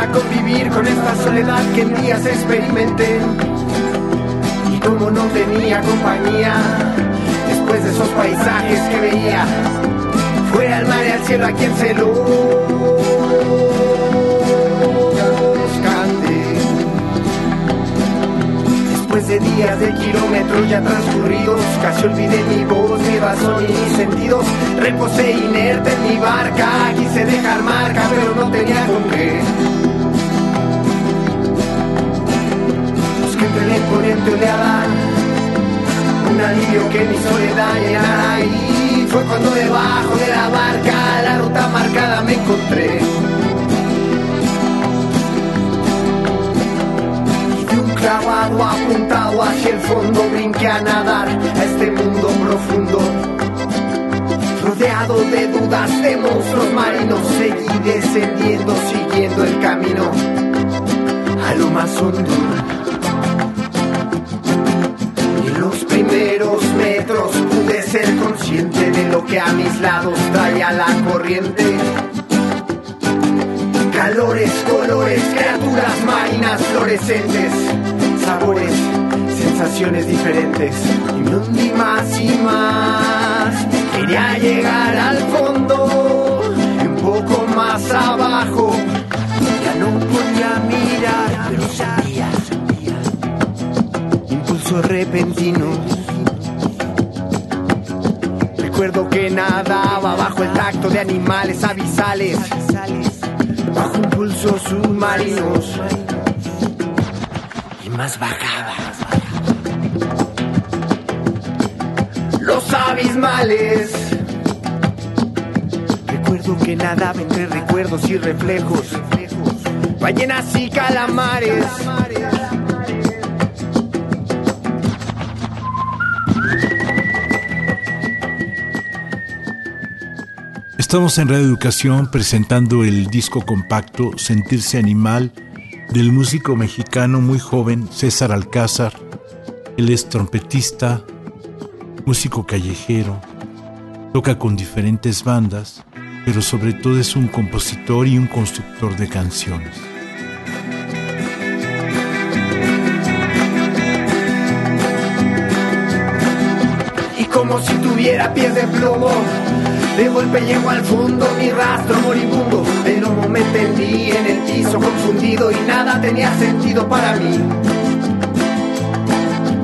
Para convivir con esta soledad que en días experimenté. Y como no tenía compañía, después de esos paisajes que veía, fue al mar y al cielo a quien se lo de días de kilómetros ya transcurridos, casi olvidé mi voz, mi razón y mis sentidos. Reposé inerte en mi barca, quise dejar marca, pero no tenía con qué. Entre la imponente oleada un alivio que mi soledad llenara y fue cuando debajo de la barca la ruta marcada me encontré. clavado apuntado hacia el fondo, brinqué a nadar a este mundo profundo. Rodeado de dudas de monstruos marinos, seguí descendiendo, siguiendo el camino a lo más hondo. Consciente de lo que a mis lados traía la corriente calores, colores, criaturas marinas fluorescentes sabores, sensaciones diferentes. Y me hundí más y más. Quería llegar al fondo, un poco más abajo. Ya no podía mirar, pero sentía, impulsos repentinos. Recuerdo que nadaba bajo el tacto de animales abisales, bajo impulsos submarinos más bajaba. Los abismales. Recuerdo que nadaba entre recuerdos y reflejos. Ballenas y calamares. Estamos en Radio Educación presentando el disco compacto Sentirse Animal del músico mexicano muy joven César Alcázar. Él es trompetista, músico callejero, toca con diferentes bandas, pero sobre todo es un compositor y un constructor de canciones. Y como si tuviera pies de plomo de golpe llego al fondo, mi rastro moribundo. Pero me tendí en el piso confundido y nada tenía sentido para mí.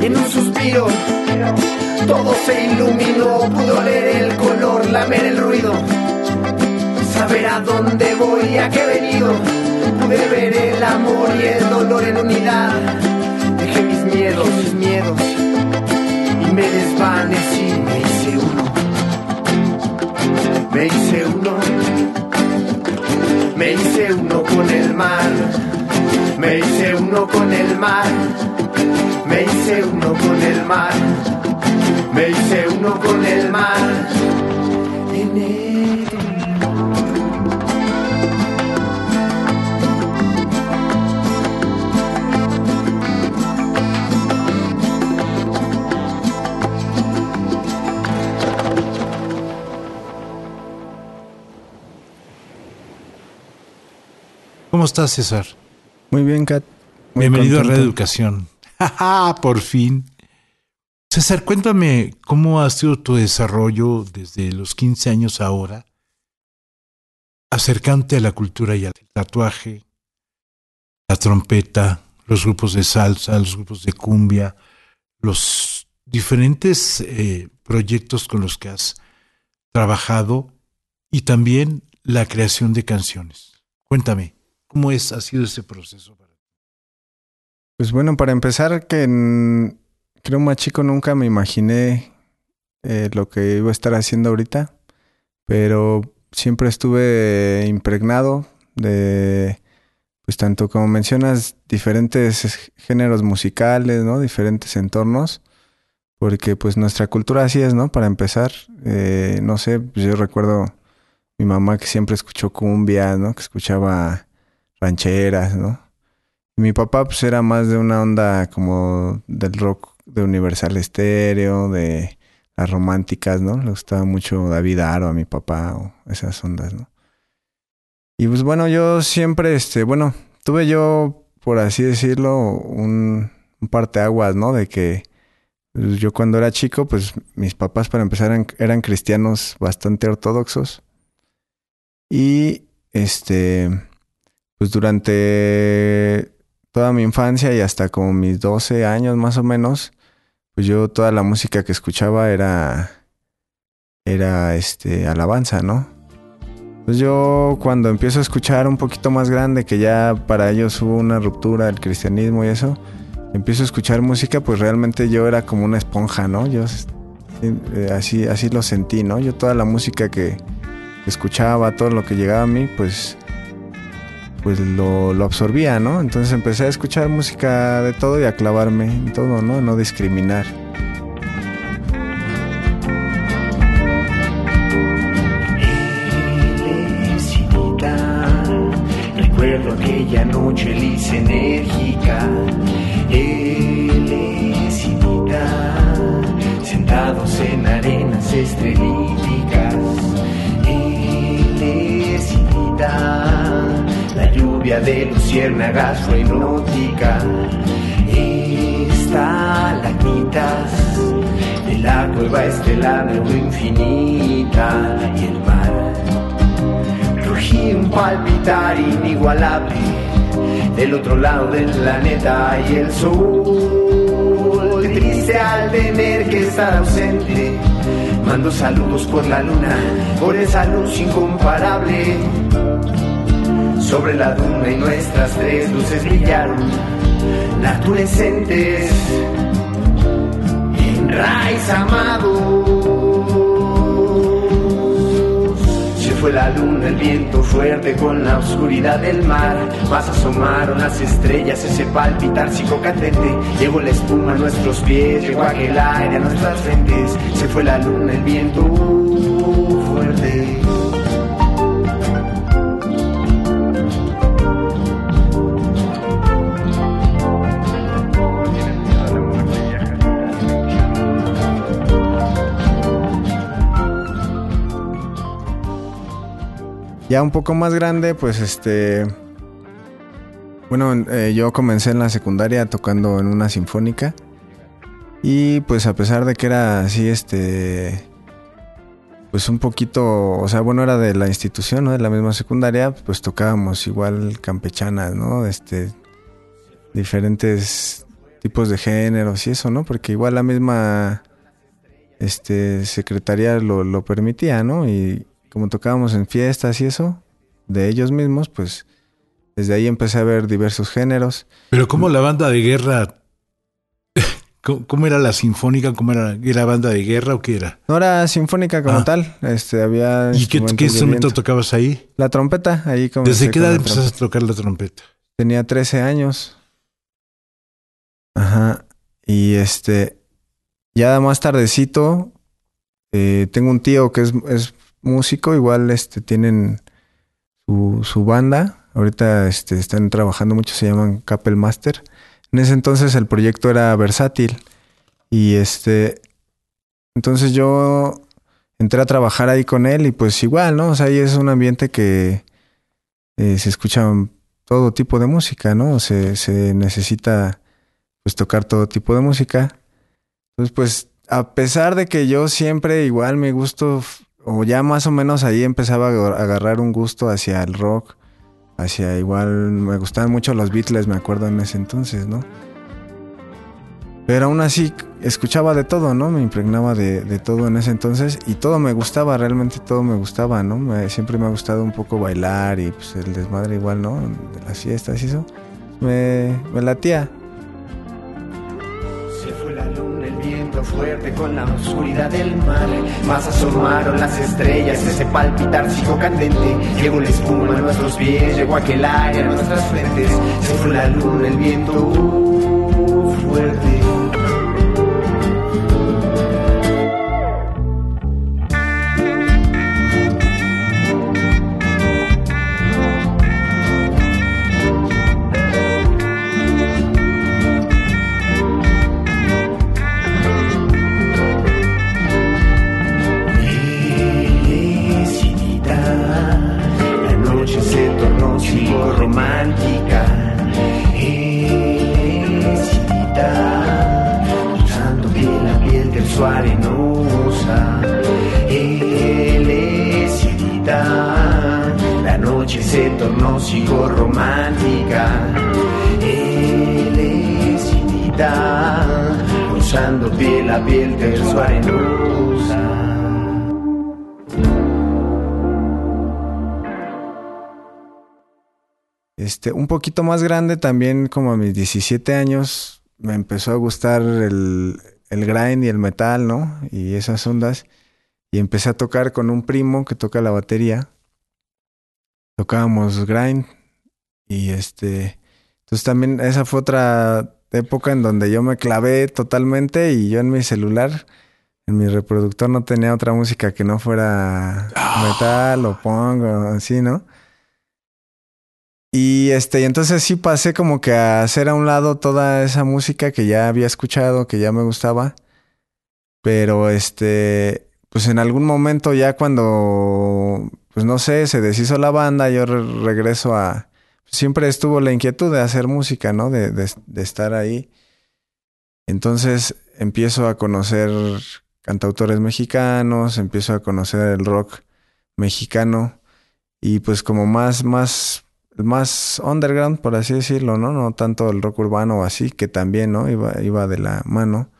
Y en un suspiro, todo se iluminó. Pudo leer el color, lamer el ruido. Saber a dónde voy, a qué he venido. Pude ver el amor y el dolor en unidad. Dejé mis miedos, mis miedos. Y me desvanecí, me hice uno, me hice uno con el mar, me hice uno con el mar, me hice uno con el mar, me hice uno con el mar. ¿Cómo estás, César? Muy bien, Kat. Bienvenido a Reeducación. Por fin. César, cuéntame cómo ha sido tu desarrollo desde los 15 años ahora, acercante a la cultura y al tatuaje, la trompeta, los grupos de salsa, los grupos de cumbia, los diferentes eh, proyectos con los que has trabajado y también la creación de canciones. Cuéntame, ¿cómo es, ha sido ese proceso? Pues bueno, para empezar, que creo más chico nunca me imaginé eh, lo que iba a estar haciendo ahorita, pero siempre estuve impregnado de, pues tanto como mencionas, diferentes géneros musicales, ¿no? Diferentes entornos, porque pues nuestra cultura así es, ¿no? Para empezar, eh, no sé, pues yo recuerdo mi mamá que siempre escuchó cumbia, ¿no? Que escuchaba rancheras, ¿no? Y mi papá pues era más de una onda como del rock de Universal Stereo, de las románticas, ¿no? Le gustaba mucho David Aro a mi papá o esas ondas, ¿no? Y pues bueno, yo siempre, este, bueno, tuve yo, por así decirlo, un, un parteaguas, ¿no? De que pues, yo cuando era chico, pues mis papás para empezar eran, eran cristianos bastante ortodoxos. Y este, pues durante toda mi infancia y hasta como mis 12 años más o menos, pues yo toda la música que escuchaba era era este alabanza, ¿no? Pues yo cuando empiezo a escuchar un poquito más grande que ya para ellos hubo una ruptura del cristianismo y eso, empiezo a escuchar música, pues realmente yo era como una esponja, ¿no? Yo eh, así así lo sentí, ¿no? Yo toda la música que escuchaba, todo lo que llegaba a mí, pues pues lo, lo, absorbía, ¿no? Entonces empecé a escuchar música de todo y a clavarme en todo, ¿no? No discriminar. Del otro lado del planeta y el sol. Triste al tener que estar ausente mando saludos por la luna por esa luz incomparable. Sobre la duna y nuestras tres luces brillaron, naturescentes, en raíz amado. Fue la luna, el viento fuerte con la oscuridad del mar, más asomaron las estrellas, ese palpitar psicocatente, llegó la espuma a nuestros pies, llegó aquel aire a nuestras frentes, se fue la luna, el viento fuerte. Ya un poco más grande, pues este... Bueno, eh, yo comencé en la secundaria tocando en una sinfónica. Y pues a pesar de que era así, este... Pues un poquito, o sea, bueno, era de la institución, ¿no? De la misma secundaria, pues tocábamos igual campechanas, ¿no? Este... Diferentes tipos de géneros y eso, ¿no? Porque igual la misma este secretaría lo, lo permitía, ¿no? Y, como tocábamos en fiestas y eso, de ellos mismos, pues desde ahí empecé a ver diversos géneros. Pero como la banda de guerra, ¿cómo, era la sinfónica? ¿Cómo era? ¿Era banda de guerra o qué era? No era sinfónica como ah. tal, este había... ¿Y qué, instrumento tocabas ahí? La trompeta, ahí como... ¿Desde qué edad empezaste a tocar la trompeta? Tenía 13 años. Ajá. Y este, ya más tardecito, eh, tengo un tío que es, es músico, igual este, tienen su, banda. Ahorita este, están trabajando mucho, se llaman Capel Master. En ese entonces el proyecto era versátil. Y este. Entonces yo entré a trabajar ahí con él y pues igual, ¿no? O sea, ahí es un ambiente que eh, se escucha todo tipo de música, ¿no? Se, se necesita pues tocar todo tipo de música. Entonces, pues, a pesar de que yo siempre igual me gusto o ya más o menos ahí empezaba a agarrar un gusto hacia el rock, hacia igual, me gustaban mucho los Beatles, me acuerdo en ese entonces, ¿no? Pero aún así escuchaba de todo, ¿no? Me impregnaba de, de, todo en ese entonces y todo me gustaba, realmente todo me gustaba, ¿no? Me, siempre me ha gustado un poco bailar y pues el desmadre igual, ¿no? De las fiestas y eso. Me, me latía. Fuerte con la oscuridad del mar. Más asomaron las estrellas, ese palpitar sigo candente. Llegó la espuma a nuestros pies, llegó aquel aire a nuestras frentes. Se fue la luna, el viento uh, fuerte. Usando piel a piel arenosa Este, un poquito más grande también, como a mis 17 años, me empezó a gustar el, el grind y el metal, ¿no? Y esas ondas. Y empecé a tocar con un primo que toca la batería tocábamos grind y este, entonces también esa fue otra época en donde yo me clavé totalmente y yo en mi celular, en mi reproductor no tenía otra música que no fuera metal o punk o así, ¿no? Y este, y entonces sí pasé como que a hacer a un lado toda esa música que ya había escuchado, que ya me gustaba. Pero este, pues en algún momento ya cuando pues no sé, se deshizo la banda, yo regreso a... Siempre estuvo la inquietud de hacer música, ¿no? De, estar ahí. Entonces empiezo a conocer cantautores mexicanos, empiezo a conocer el rock mexicano y pues como más, más, más underground, por así decirlo, ¿no? No tanto el rock urbano o así, que también, ¿no? Iba, iba de la mano.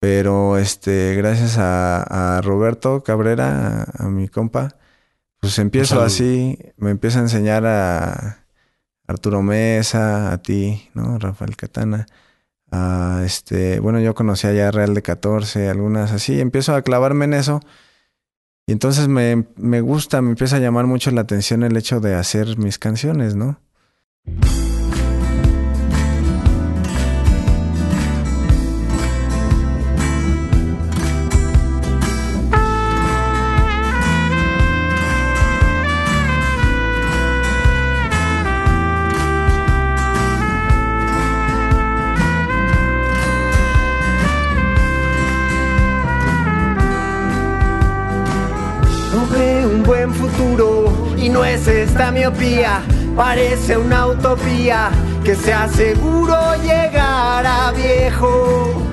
Pero este, gracias a, a Roberto Cabrera, a mi compa, pues empiezo así, me empieza a enseñar a Arturo Mesa, a ti, ¿no? Rafael Catana. A este, bueno, yo conocía ya Real de 14, algunas así, empiezo a clavarme en eso. Y entonces me, me gusta, me empieza a llamar mucho la atención el hecho de hacer mis canciones, ¿no? Es esta miopía, parece una utopía que se aseguró llegar a viejo.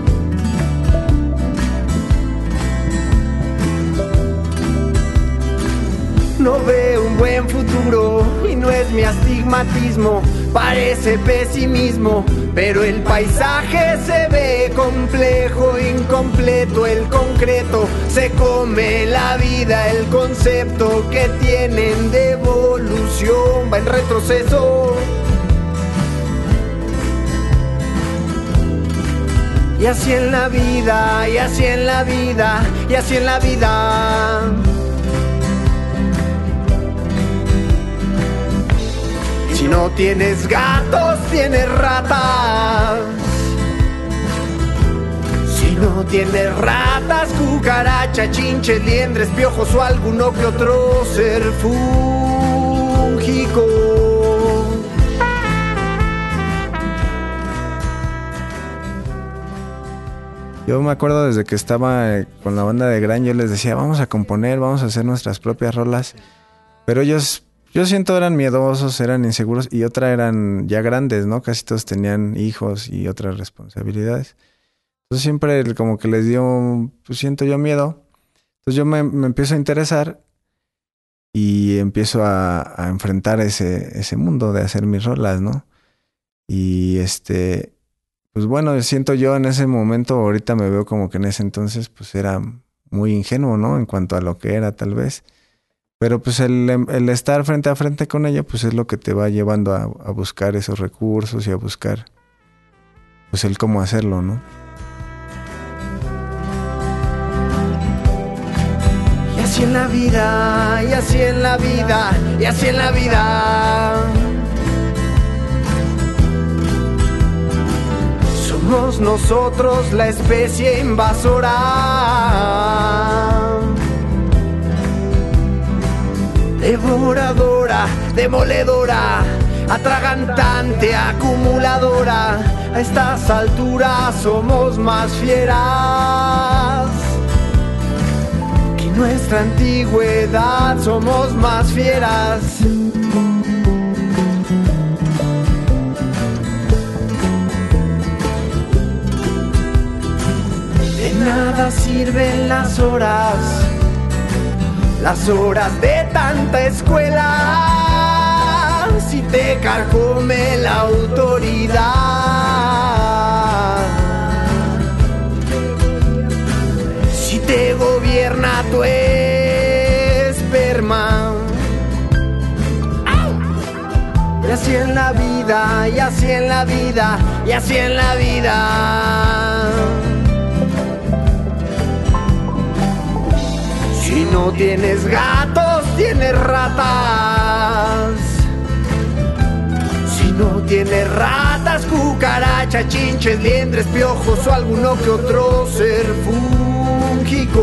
No veo un buen futuro y no es mi astigmatismo, parece pesimismo, pero el paisaje se ve complejo, incompleto, el concreto se come la vida, el concepto que tienen de evolución va en retroceso. Y así en la vida, y así en la vida, y así en la vida. Si no tienes gatos, tienes ratas. Si no tienes ratas, cucaracha, chinches, liendres, piojos o alguno que otro ser fúngico. Yo me acuerdo desde que estaba eh, con la banda de Gran, yo les decía, vamos a componer, vamos a hacer nuestras propias rolas. Pero ellos yo siento eran miedosos, eran inseguros y otra eran ya grandes, ¿no? Casi todos tenían hijos y otras responsabilidades. Entonces siempre como que les dio, pues siento yo miedo. Entonces yo me, empiezo a interesar y empiezo a, enfrentar ese, ese mundo de hacer mis rolas, ¿no? Y este, pues bueno, siento yo en ese momento, ahorita me veo como que en ese entonces, pues era muy ingenuo, ¿no? En cuanto a lo que era, tal vez. Pero pues el, el estar frente a frente con ella, pues es lo que te va llevando a, a buscar esos recursos y a buscar, pues el cómo hacerlo, ¿no? Y así en la vida, y así en la vida, y así en la vida. Somos nosotros la especie invasora. Devoradora, demoledora, atragantante, acumuladora. A estas alturas somos más fieras que nuestra antigüedad. Somos más fieras. De nada sirven las horas, las horas de tanta escuela, si te carcome la autoridad. Si te gobierna tu esperma. Y así en la vida, y así en la vida, y así en la vida. Si no tienes gatos, tienes ratas. Si no tienes ratas, cucarachas, chinches, liendres, piojos o alguno que otro ser fúngico.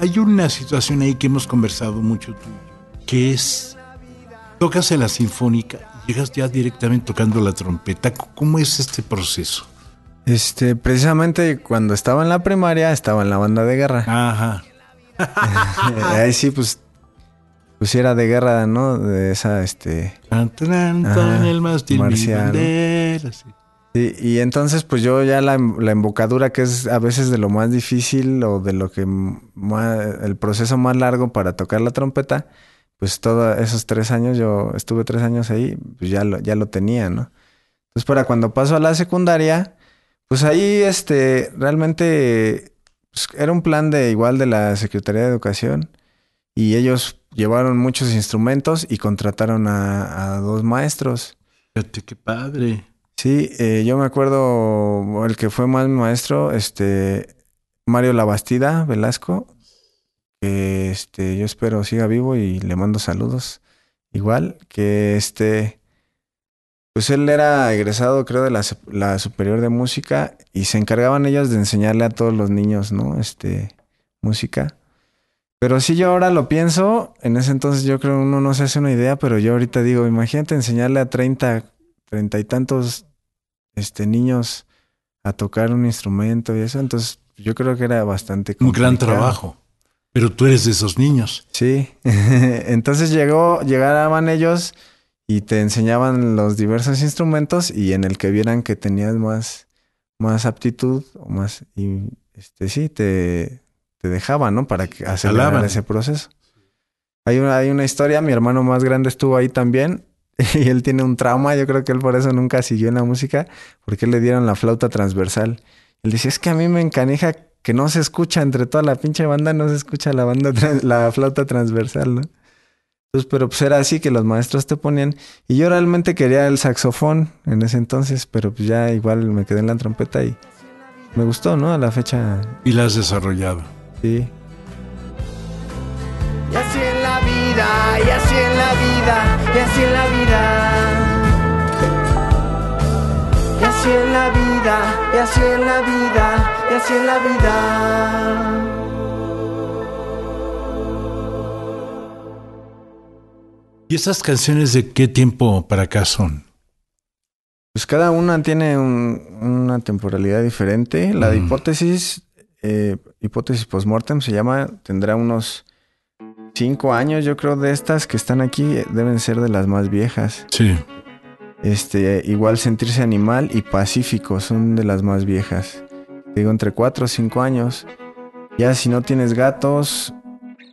Hay una situación ahí que hemos conversado mucho tú, que es, tocas en la sinfónica llegas ya directamente tocando la trompeta. ¿Cómo es este proceso? Este, precisamente cuando estaba en la primaria, estaba en la banda de guerra. Ajá. Ahí sí, pues, pues era de guerra, ¿no? De esa, este... Ajá, el mástil, marcial. bandera, sí. Sí, y entonces pues yo ya la, la embocadura que es a veces de lo más difícil o de lo que más, el proceso más largo para tocar la trompeta, pues todos esos tres años, yo estuve tres años ahí, pues ya lo, ya lo tenía, ¿no? Entonces para cuando paso a la secundaria, pues ahí este, realmente pues, era un plan de igual de la Secretaría de Educación y ellos llevaron muchos instrumentos y contrataron a, a dos maestros. Fíjate qué padre. Sí, eh, yo me acuerdo el que fue más maestro, este Mario Labastida Velasco, este yo espero siga vivo y le mando saludos. Igual que este pues él era egresado creo de la, la superior de música y se encargaban ellos de enseñarle a todos los niños, ¿no? Este música. Pero si yo ahora lo pienso, en ese entonces yo creo uno no se hace una idea, pero yo ahorita digo, imagínate enseñarle a 30, treinta y tantos este, niños a tocar un instrumento y eso, entonces yo creo que era bastante Un gran complicado. trabajo. Pero tú eres de esos niños. Sí, entonces llegó, llegaban ellos y te enseñaban los diversos instrumentos y en el que vieran que tenías más, más aptitud o más, y este sí, te, te dejaban, ¿no? Para que acelerar Jalaban. ese proceso. Hay una, hay una historia, mi hermano más grande estuvo ahí también y él tiene un trauma, yo creo que él por eso nunca siguió en la música, porque le dieron la flauta transversal. Él dice, es que a mí me encanija que no se escucha entre toda la pinche banda, no se escucha la banda, la flauta transversal, ¿no? Entonces, pero pues era así que los maestros te ponían. Y yo realmente quería el saxofón en ese entonces, pero pues ya igual me quedé en la trompeta y me gustó, ¿no? A la fecha, Y la has desarrollado. sí. Y así en la vida, y así en la vida, y así en la vida. Y así en la vida, y así en la vida, y así en la vida. ¿Y esas canciones de qué tiempo para acá son? Pues cada una tiene un- una temporalidad diferente. La de Mm. hipótesis, eh, hipótesis postmortem se llama, tendrá unos cinco años, yo creo, de estas que están aquí, eh, deben ser de las más viejas. Sí. Este, igual sentirse animal y pacífico son de las más viejas. Digo, entre cuatro o cinco años. Ya si no tienes gatos,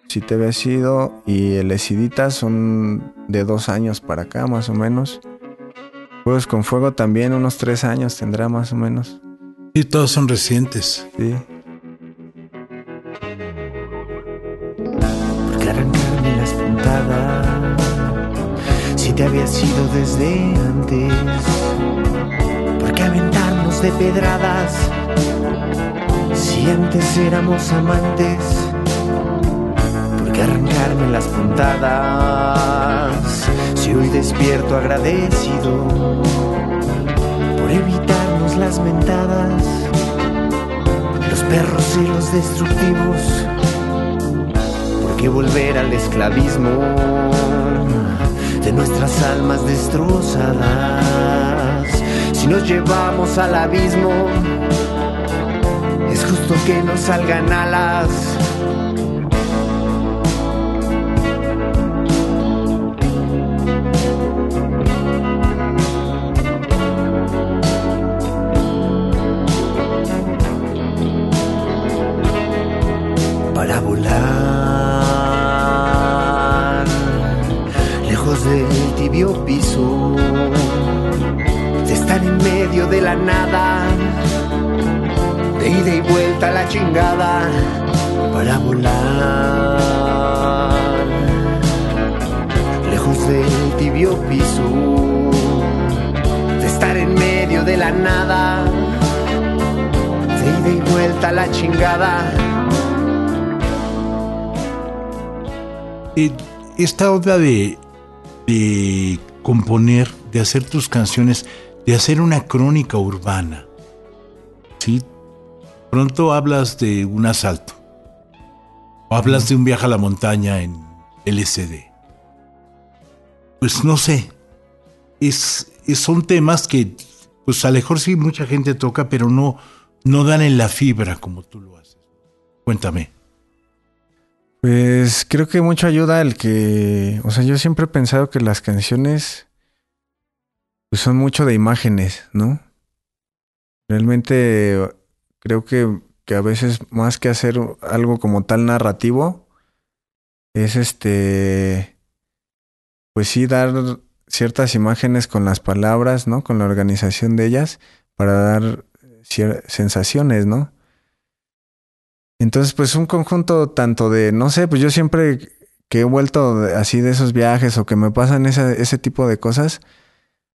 si te había sido y el Esidita son de dos años para acá más o menos. Juegos con Fuego también unos tres años tendrá más o menos. Y todos son recientes. Sí. Porque arrancarme las puntadas si te había sido desde antes. Porque de pedradas si antes éramos amantes. Porque arrancarme las puntadas si hoy despierto agradecido por evitarnos las mentadas, los perros y los destructivos. Porque volver al esclavismo de nuestras almas destrozadas. Si nos llevamos al abismo, es justo que nos salgan alas. La nada, de ida y vuelta la chingada. Esta onda de, de componer, de hacer tus canciones, de hacer una crónica urbana. ¿Sí? Pronto hablas de un asalto. O hablas de un viaje a la montaña en LCD. Pues no sé. Es- son temas que, pues a lo mejor sí mucha gente toca, pero no, no dan en la fibra como tú lo haces. Cuéntame. Pues creo que mucho ayuda el que, o sea, yo siempre he pensado que las canciones pues son mucho de imágenes, ¿no? Realmente creo que, que a veces más que hacer algo como tal narrativo, es este, pues sí dar ciertas imágenes con las palabras, ¿no? Con la organización de ellas para dar cier- sensaciones, ¿no? Entonces, pues un conjunto tanto de, no sé, pues yo siempre que he vuelto así de esos viajes o que me pasan esa- ese tipo de cosas,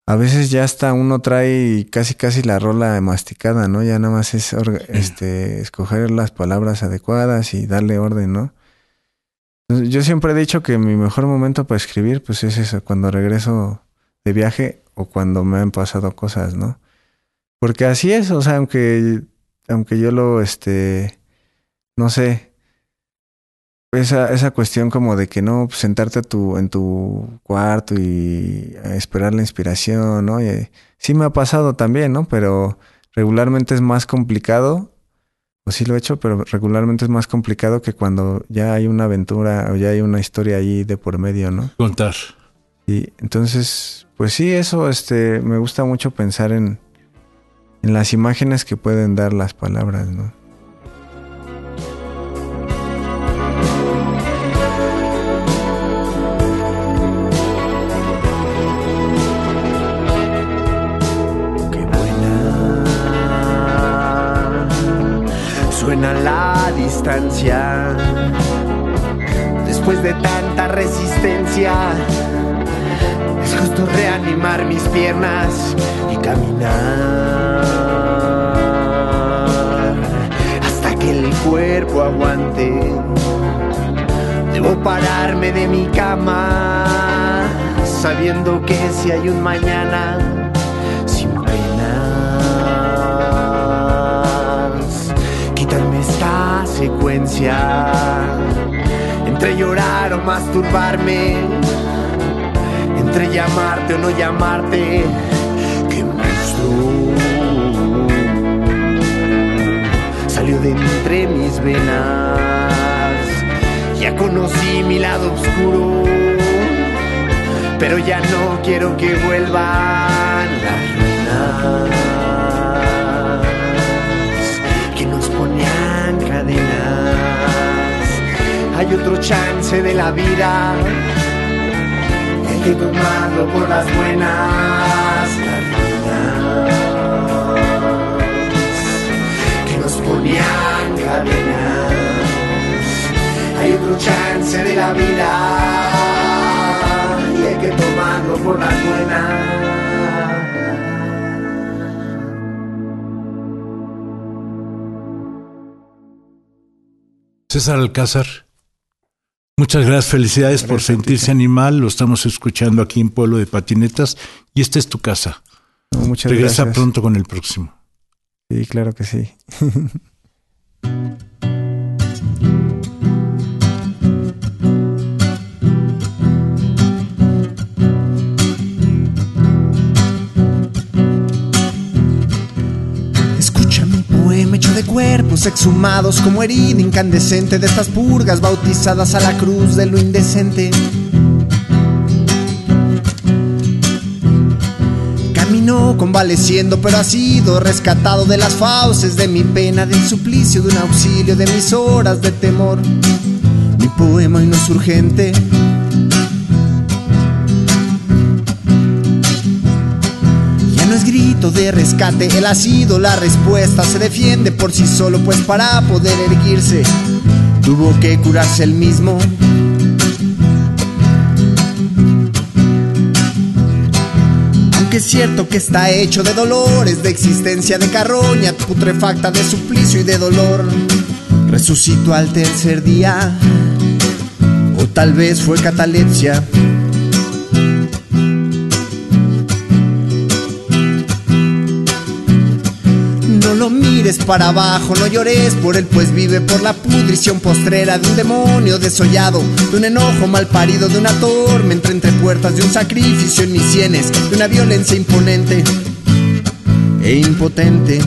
a veces ya hasta uno trae casi casi la rola masticada, ¿no? Ya nada más es este, escoger las palabras adecuadas y darle orden, ¿no? Yo siempre he dicho que mi mejor momento para escribir, pues es eso, cuando regreso de viaje o cuando me han pasado cosas, ¿no? Porque así es, o sea, aunque, aunque yo lo, este, no sé, esa, esa cuestión como de que no, pues, sentarte en tu cuarto y esperar la inspiración, ¿no? Y, sí me ha pasado también, ¿no? Pero regularmente es más complicado, o sí lo he hecho, pero regularmente es más complicado que cuando ya hay una aventura o ya hay una historia ahí de por medio, ¿no? Contar. Y entonces, pues sí, eso, este, me gusta mucho pensar en, en las imágenes que pueden dar las palabras, ¿no? Después de tanta resistencia, es justo reanimar mis piernas y caminar hasta que el cuerpo aguante. Debo pararme de mi cama, sabiendo que si hay un mañana, entre llorar o masturbarme, entre llamarte o no llamarte, que monstruo salió de entre mis venas. Ya conocí mi lado oscuro, pero ya no quiero que vuelvan las ruinas que nos ponían hay otro chance de la vida. Hay que tomarlo por las buenas. que nos ponían cadenas. Hay otro chance de la vida. Y hay que tomarlo por las buenas. César Alcázar, muchas gracias, felicidades por sentirse animal, lo estamos escuchando aquí en Pueblo de Patinetas y esta es tu casa. muchas Regresa pronto con el próximo. Sí, claro que sí. cuerpos exhumados como herida incandescente de estas purgas bautizadas a la cruz de lo indecente. Caminó convaleciendo, pero ha sido rescatado de las fauces de mi pena, del suplicio, de un auxilio, de mis horas de temor. Mi poema hoy no es urgente, de rescate, él ha sido la respuesta, se defiende por sí solo, pues para poder erguirse tuvo que curarse el mismo. Aunque es cierto que está hecho de dolores, de existencia de carroña, putrefacta de suplicio y de dolor, resucitó al tercer día, o tal vez fue catalepsia. Para abajo, no llores por él, pues vive por la pudrición postrera de un demonio desollado, de un enojo mal parido, de una tormenta entre puertas, de un sacrificio en mis sienes, de una violencia imponente e impotente.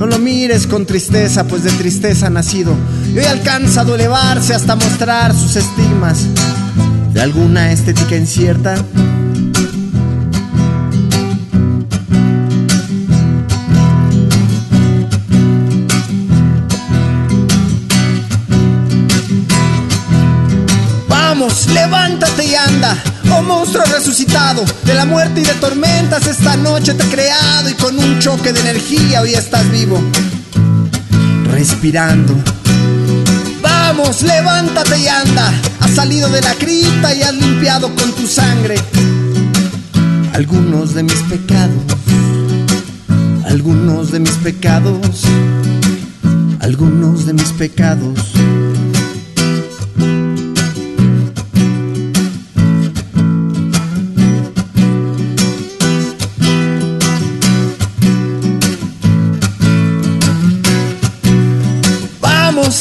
No lo mires con tristeza, pues de tristeza ha nacido, y hoy ha alcanzado elevarse hasta mostrar sus estigmas de alguna estética incierta. Vamos, levántate y anda, oh monstruo resucitado, de la muerte y de tormentas esta noche te he creado y con un choque de energía hoy estás vivo, respirando Levántate y anda. Has salido de la cripta y has limpiado con tu sangre algunos de mis pecados. Algunos de mis pecados. Algunos de mis pecados.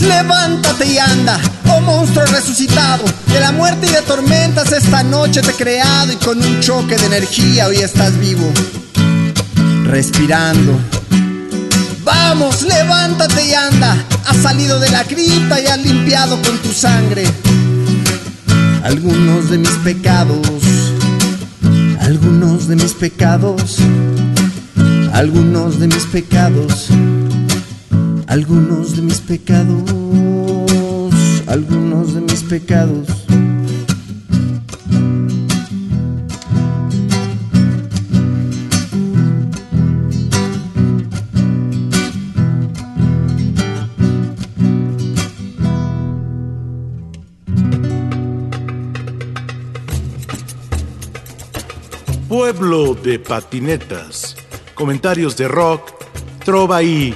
Levántate y anda, oh monstruo resucitado, de la muerte y de tormentas esta noche te he creado y con un choque de energía hoy estás vivo, respirando. Vamos, levántate y anda, has salido de la cripta y has limpiado con tu sangre algunos de mis pecados, algunos de mis pecados, algunos de mis pecados algunos de mis pecados, algunos de mis pecados. Pueblo de patinetas, comentarios de rock, trova y